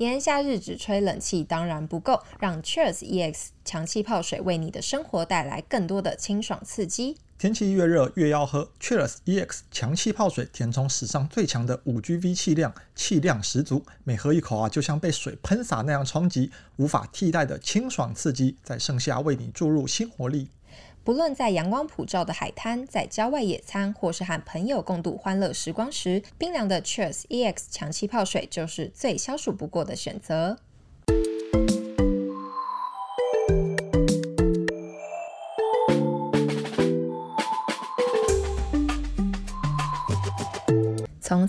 炎夏日只吹冷气当然不够，让 Cheers EX 强气泡水为你的生活带来更多的清爽刺激。天气越热越要喝 Cheers EX 强气泡水，填充史上最强的五 GV 气量，气量十足，每喝一口啊，就像被水喷洒那样冲击，无法替代的清爽刺激，在盛夏为你注入新活力。不论在阳光普照的海滩，在郊外野餐，或是和朋友共度欢乐时光时，冰凉的 Cheers EX 强气泡水就是最消暑不过的选择。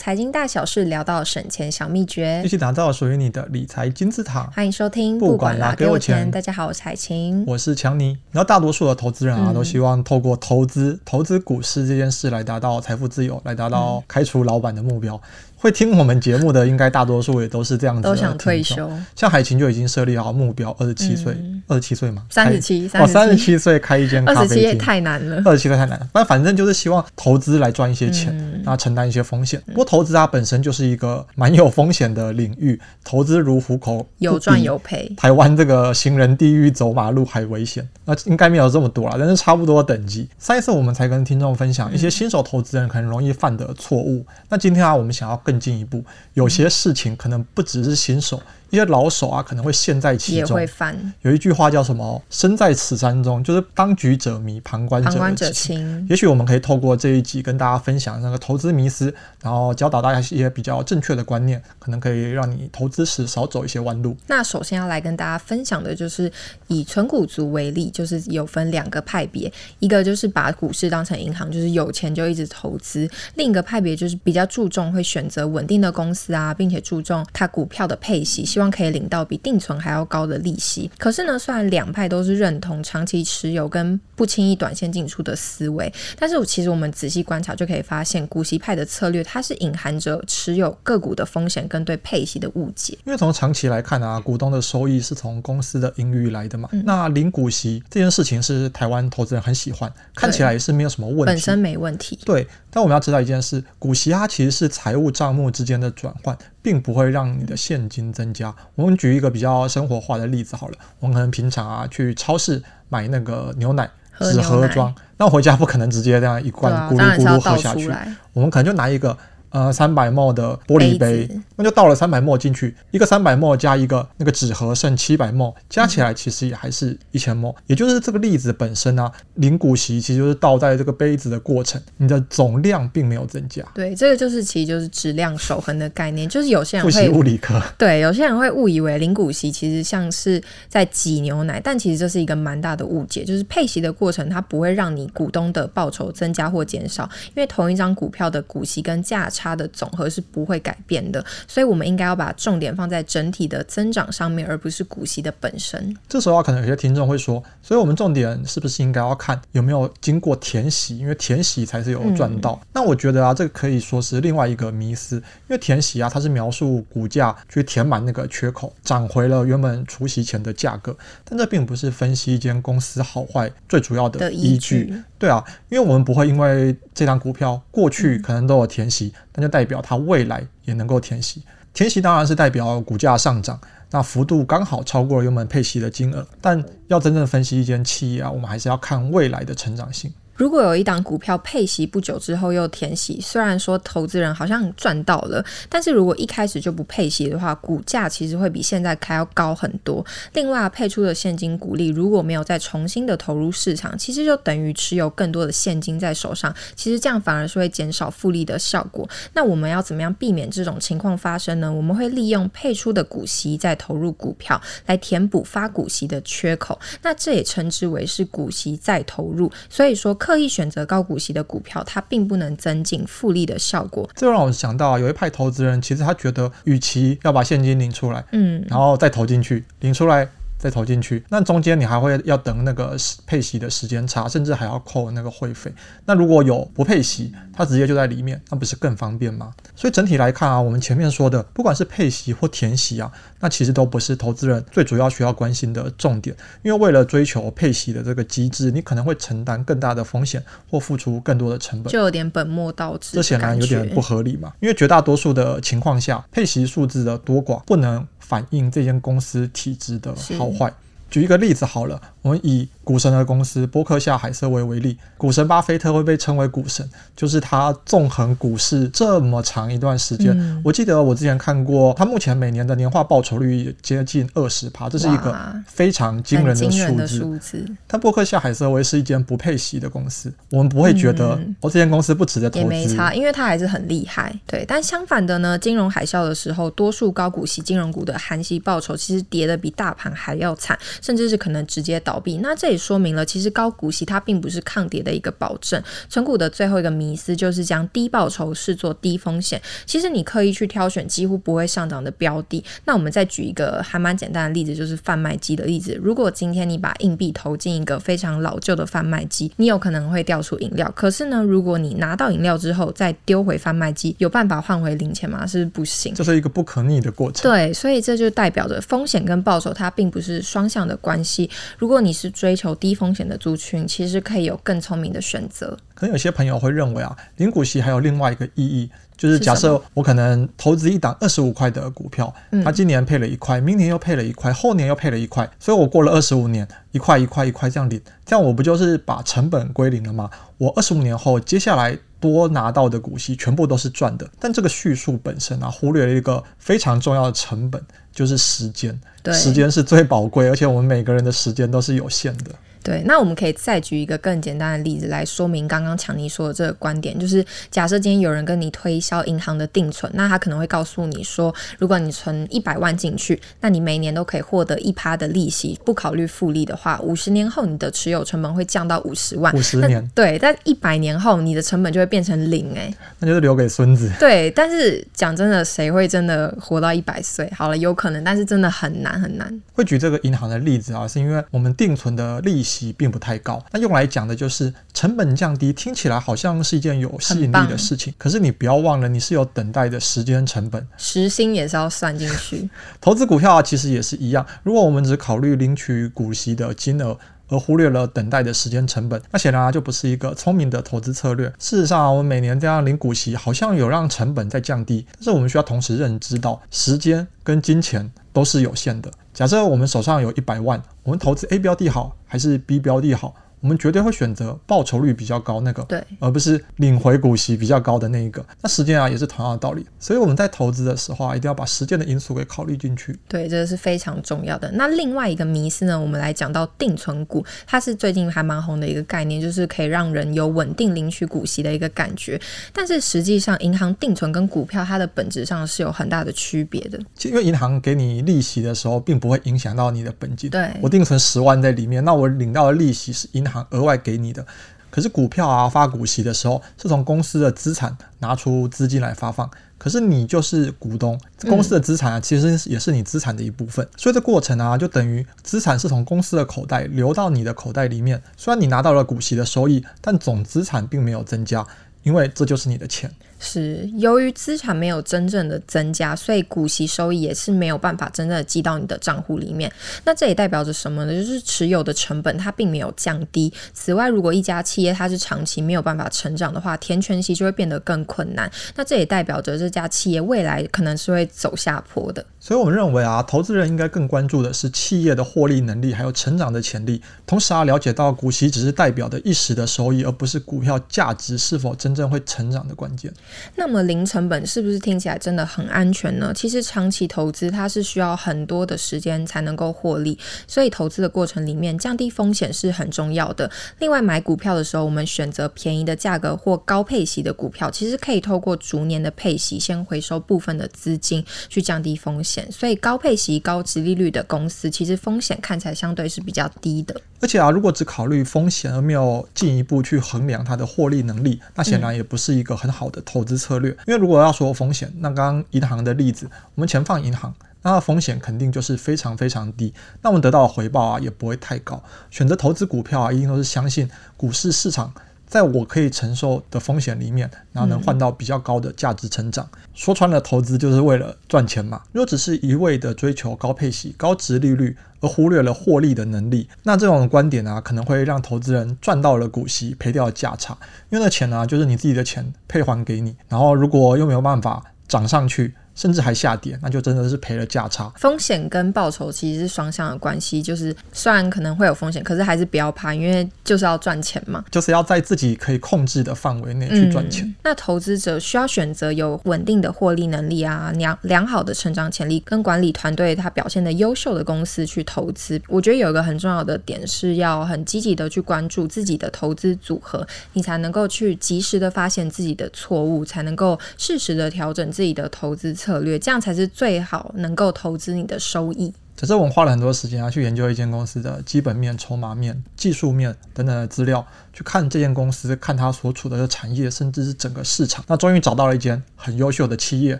财经大小事聊到省钱小秘诀，一起打造属于你的理财金字塔。欢迎收听，不管啦，给我钱。大家好，我是海晴，我是强尼。然后大多数的投资人啊，嗯、都希望透过投资、投资股市这件事来达到财富自由，来达到开除老板的目标。嗯会听我们节目的，应该大多数也都是这样子的。都想退休。像海琴就已经设立好目标，二十七岁，二十七岁嘛，三十七，哦，三十七岁开一间咖啡厅。二十七也太难了，二十七岁太难了。那反正就是希望投资来赚一些钱，然后承担一些风险。不过投资它本身就是一个蛮有风险的领域，投资如虎口，有赚有赔。台湾这个行人地狱，走马路还危险。那应该没有这么多啦，但是差不多等级。上一次我们才跟听众分享一些新手投资人可能容易犯的错误。那今天啊，我们想要更更进一步。有些事情可能不只是新手。一些老手啊，可能会陷在其中。也会犯。有一句话叫什么？“身在此山中”，就是当局者迷，旁观者，清。也许我们可以透过这一集跟大家分享那个投资迷思，然后教导大家一些比较正确的观念，可能可以让你投资时少走一些弯路。那首先要来跟大家分享的就是以存股族为例，就是有分两个派别，一个就是把股市当成银行，就是有钱就一直投资；另一个派别就是比较注重会选择稳定的公司啊，并且注重它股票的配息。希望可以领到比定存还要高的利息。可是呢，虽然两派都是认同长期持有跟不轻易短线进出的思维，但是其实我们仔细观察就可以发现，股息派的策略它是隐含着持有个股的风险跟对配息的误解。因为从长期来看啊，股东的收益是从公司的盈余来的嘛。嗯、那领股息这件事情是台湾投资人很喜欢，看起来也是没有什么问题，本身没问题。对，但我们要知道一件事，股息它其实是财务账目之间的转换。并不会让你的现金增加。我们举一个比较生活化的例子好了，我们可能平常啊去超市买那个牛奶，纸盒装，那回家不可能直接这样一罐咕噜咕噜喝下去，我们可能就拿一个。呃，三百 ml 的玻璃杯，杯那就倒了三百 ml 进去，一个三百 ml 加一个那个纸盒剩七百 ml，加起来其实也还是一千 ml。也就是这个例子本身啊，领股息其实就是倒在这个杯子的过程，你的总量并没有增加。对，这个就是其实就是质量守恒的概念，就是有些人会复习物理课，对，有些人会误以为领股息其实像是在挤牛奶，但其实这是一个蛮大的误解，就是配息的过程它不会让你股东的报酬增加或减少，因为同一张股票的股息跟价差的总和是不会改变的，所以我们应该要把重点放在整体的增长上面，而不是股息的本身。这时候可能有些听众会说，所以我们重点是不是应该要看有没有经过填息？因为填息才是有赚到。嗯、那我觉得啊，这个可以说是另外一个迷思，因为填息啊，它是描述股价去填满那个缺口，涨回了原本除息前的价格，但这并不是分析一间公司好坏最主要的依据。依据对啊，因为我们不会因为这张股票过去可能都有填息，就代表它未来也能够填息。填息当然是代表股价上涨，那幅度刚好超过了原本配息的金额。但要真正分析一间企业啊，我们还是要看未来的成长性。如果有一档股票配息不久之后又填息，虽然说投资人好像赚到了，但是如果一开始就不配息的话，股价其实会比现在开要高很多。另外，配出的现金股利如果没有再重新的投入市场，其实就等于持有更多的现金在手上，其实这样反而是会减少复利的效果。那我们要怎么样避免这种情况发生呢？我们会利用配出的股息再投入股票来填补发股息的缺口，那这也称之为是股息再投入。所以说，刻意选择高股息的股票，它并不能增进复利的效果。这让我想到啊，有一派投资人，其实他觉得，与其要把现金领出来，嗯，然后再投进去，领出来再投进去，那中间你还会要等那个配息的时间差，甚至还要扣那个会费。那如果有不配息，它直接就在里面，那不是更方便吗？所以整体来看啊，我们前面说的，不管是配息或填息啊，那其实都不是投资人最主要需要关心的重点，因为为了追求配息的这个机制，你可能会承担更大的风险或付出更多的成本，就有点本末倒置，这显然有点不合理嘛。因为绝大多数的情况下，配息数字的多寡不能反映这间公司体制的好坏。举一个例子好了，我们以股神的公司波克夏海瑟薇为例，股神巴菲特会被称为股神，就是他纵横股市这么长一段时间。嗯、我记得我之前看过，他目前每年的年化报酬率接近二十趴，这是一个非常惊人的数字。数字。但波克夏海瑟薇是一间不配息的公司，我们不会觉得、嗯、哦，这间公司不值得投资。也没差，因为它还是很厉害。对，但相反的呢，金融海啸的时候，多数高股息金融股的含息报酬其实跌得比大盘还要惨。甚至是可能直接倒闭，那这也说明了，其实高股息它并不是抗跌的一个保证。存股的最后一个迷思就是将低报酬视作低风险。其实你刻意去挑选几乎不会上涨的标的，那我们再举一个还蛮简单的例子，就是贩卖机的例子。如果今天你把硬币投进一个非常老旧的贩卖机，你有可能会掉出饮料。可是呢，如果你拿到饮料之后再丢回贩卖机，有办法换回零钱吗？是不是不行？这是一个不可逆的过程。对，所以这就代表着风险跟报酬它并不是双向的关系。如果你是追求低风险的族群，其实可以有更聪明的选择。可能有些朋友会认为啊，领股息还有另外一个意义，就是假设我可能投资一档二十五块的股票，它今年配了一块，明年又配了一块，后年又配了一块，所以我过了二十五年，一块一块一块这样领，这样我不就是把成本归零了吗？我二十五年后，接下来多拿到的股息全部都是赚的。但这个叙述本身啊，忽略了一个非常重要的成本，就是时间。对，时间是最宝贵，而且我们每个人的时间都是有限的。对，那我们可以再举一个更简单的例子来说明刚刚强尼说的这个观点，就是假设今天有人跟你推销银行的定存，那他可能会告诉你说，如果你存一百万进去，那你每年都可以获得一趴的利息，不考虑复利的话，五十年后你的持有成本会降到五十万。五十年。对，但一百年后你的成本就会变成零，哎，那就是留给孙子。对，但是讲真的，谁会真的活到一百岁？好了，有可能，但是真的很难很难。会举这个银行的例子啊，是因为我们定存的利息并不太高。那用来讲的就是成本降低，听起来好像是一件有吸引力的事情。可是你不要忘了，你是有等待的时间成本，时薪也是要算进去。投资股票啊，其实也是一样。如果我们只考虑领取股息的金额，而忽略了等待的时间成本，那显然啊就不是一个聪明的投资策略。事实上啊，我们每年这样领股息，好像有让成本在降低，但是我们需要同时认知到，时间跟金钱都是有限的。假设我们手上有一百万，我们投资 A 标的好还是 B 标的好？我们绝对会选择报酬率比较高那个，对，而不是领回股息比较高的那一个。那时间啊也是同样的道理，所以我们在投资的时候啊，一定要把时间的因素给考虑进去。对，这个是非常重要的。那另外一个迷思呢，我们来讲到定存股，它是最近还蛮红的一个概念，就是可以让人有稳定领取股息的一个感觉。但是实际上，银行定存跟股票它的本质上是有很大的区别的。因为银行给你利息的时候，并不会影响到你的本金。对，我定存十万在里面，那我领到的利息是银行额外给你的，可是股票啊发股息的时候，是从公司的资产拿出资金来发放，可是你就是股东，公司的资产啊其实也是你资产的一部分，嗯、所以这过程啊就等于资产是从公司的口袋流到你的口袋里面，虽然你拿到了股息的收益，但总资产并没有增加，因为这就是你的钱。是由于资产没有真正的增加，所以股息收益也是没有办法真正的记到你的账户里面。那这也代表着什么呢？就是持有的成本它并没有降低。此外，如果一家企业它是长期没有办法成长的话，填权息就会变得更困难。那这也代表着这家企业未来可能是会走下坡的。所以我们认为啊，投资人应该更关注的是企业的获利能力还有成长的潜力，同时啊，了解到股息只是代表的一时的收益，而不是股票价值是否真正会成长的关键。那么零成本是不是听起来真的很安全呢？其实长期投资它是需要很多的时间才能够获利，所以投资的过程里面降低风险是很重要的。另外买股票的时候，我们选择便宜的价格或高配息的股票，其实可以透过逐年的配息先回收部分的资金去降低风险。所以高配息、高值利率的公司，其实风险看起来相对是比较低的。而且啊，如果只考虑风险而没有进一步去衡量它的获利能力，那显然也不是一个很好的投投资策略。因为如果要说风险，那刚刚银行的例子，我们钱放银行，那风险肯定就是非常非常低，那我们得到的回报啊也不会太高。选择投资股票啊，一定都是相信股市市场。在我可以承受的风险里面，然后能换到比较高的价值成长。说穿了，投资就是为了赚钱嘛。如果只是一味的追求高配息、高殖利率，而忽略了获利的能力，那这种观点啊，可能会让投资人赚到了股息，赔掉了价差。因为那钱呢、就是你自己的钱，配还给你。然后如果又没有办法涨上去。甚至还下跌，那就真的是赔了价差。风险跟报酬其实是双向的关系，就是虽然可能会有风险，可是还是不要怕，因为就是要赚钱嘛，就是要在自己可以控制的范围内去赚钱。嗯，那投资者需要选择有稳定的获利能力啊，良良好的成长潜力跟管理团队他表现的优秀的公司去投资。我觉得有一个很重要的点是要很积极的去关注自己的投资组合，你才能够去及时的发现自己的错误，才能够适时的调整自己的投资策略，这样才是最好能够投资你的收益。只是我们花了很多时间啊，去研究一间公司的基本面、筹码面、技术面等等的资料，去看这间公司，看它所处的产业，甚至是整个市场。那终于找到了一间很优秀的企业，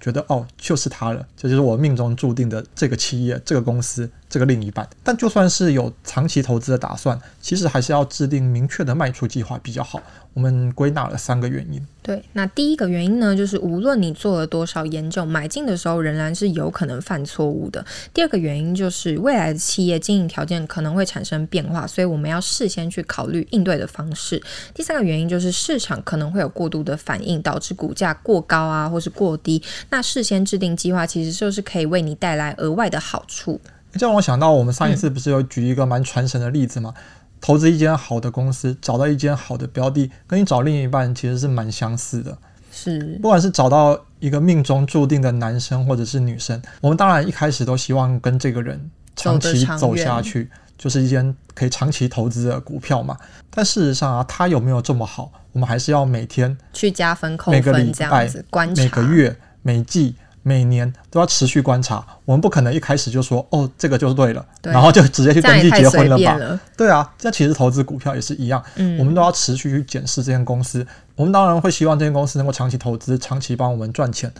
觉得哦，就是它了，这就是我命中注定的这个企业、这个公司、这个另一半。但就算是有长期投资的打算，其实还是要制定明确的卖出计划比较好。我们归纳了三个原因。对，那第一个原因呢，就是无论你做了多少研究，买进的时候仍然是有可能犯错误的。第二个原因就是未来的企业经营条件可能会产生变化，所以我们要事先去考虑应对的方式。第三个原因就是市场可能会有过度的反应，导致股价过高啊，或是过低。那事先制定计划，其实就是可以为你带来额外的好处。这让我想到，我们上一次不是有举一个蛮传神的例子吗？嗯投资一间好的公司，找到一间好的标的，跟你找另一半其实是蛮相似的。是，不管是找到一个命中注定的男生或者是女生，我们当然一开始都希望跟这个人长期走下去，就是一间可以长期投资的股票嘛。但事实上啊，他有没有这么好，我们还是要每天去加分扣分，每个礼拜、观察，每个月、每季。每年都要持续观察，我们不可能一开始就说哦，这个就是对了，对，然后就直接去登记结婚了吧？了对啊，这其实投资股票也是一样，嗯，我们都要持续去检视这间公司。我们当然会希望这间公司能够长期投资，长期帮我们赚钱。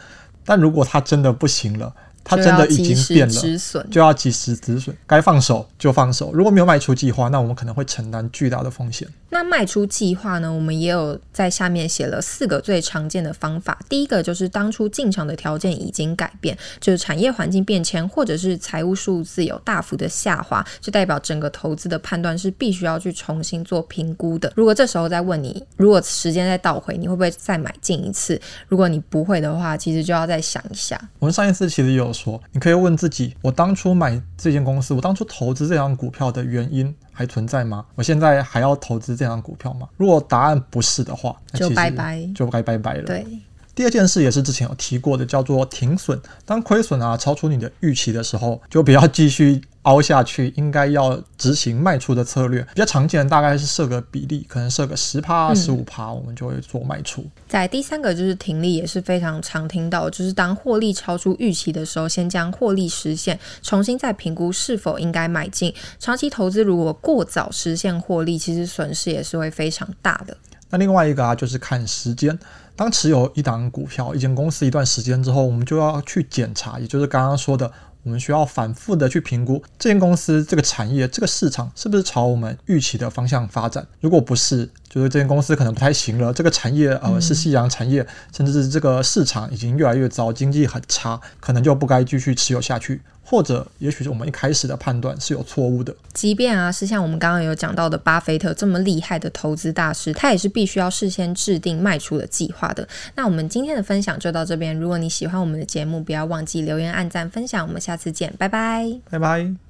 但如果它真的不行了，它真的已经变了，就要及时止损，该放手就放手。如果没有卖出计划，那我们可能会承担巨大的风险。那卖出计划呢？我们也有在下面写了四个最常见的方法。第一个就是当初进场的条件已经改变，就是产业环境变迁，或者是财务数字有大幅的下滑，就代表整个投资的判断是必须要去重新做评估的。如果这时候再问你，如果时间再倒回，你会不会再买进一次？如果你不会的话，其实就要再想一下。我们上一次其实有说，你可以问自己：我当初买这间公司，我当初投资这张股票的原因还存在吗？我现在还要投资这张股票吗？如果答案不是的话，就拜拜，就该拜拜了。对。第二件事也是之前有提过的，叫做停损。当亏损啊超出你的预期的时候，就不要继续凹下去，应该要执行卖出的策略。比较常见的大概是设个比例，可能设个十趴、十五趴，我们就会做卖出。在第三个就是停利，也是非常常听到，就是当获利超出预期的时候，先将获利实现，重新再评估是否应该买进。长期投资如果过早实现获利，其实损失也是会非常大的。那另外一个啊，就是看时间。当持有一档股票、一间公司一段时间之后，我们就要去检查，也就是刚刚说的，我们需要反复的去评估这间公司、这个产业、这个市场是不是朝我们预期的方向发展。如果不是，就是这间公司可能不太行了，这个产业呃是夕阳产业，甚至是这个市场已经越来越糟，经济很差，可能就不该继续持有下去。或者，也许是我们一开始的判断是有错误的。即便啊，是像我们刚刚有讲到的巴菲特这么厉害的投资大师，他也是必须要事先制定卖出的计划的。那我们今天的分享就到这边。如果你喜欢我们的节目，不要忘记留言、按赞、分享。我们下次见，拜拜，拜拜。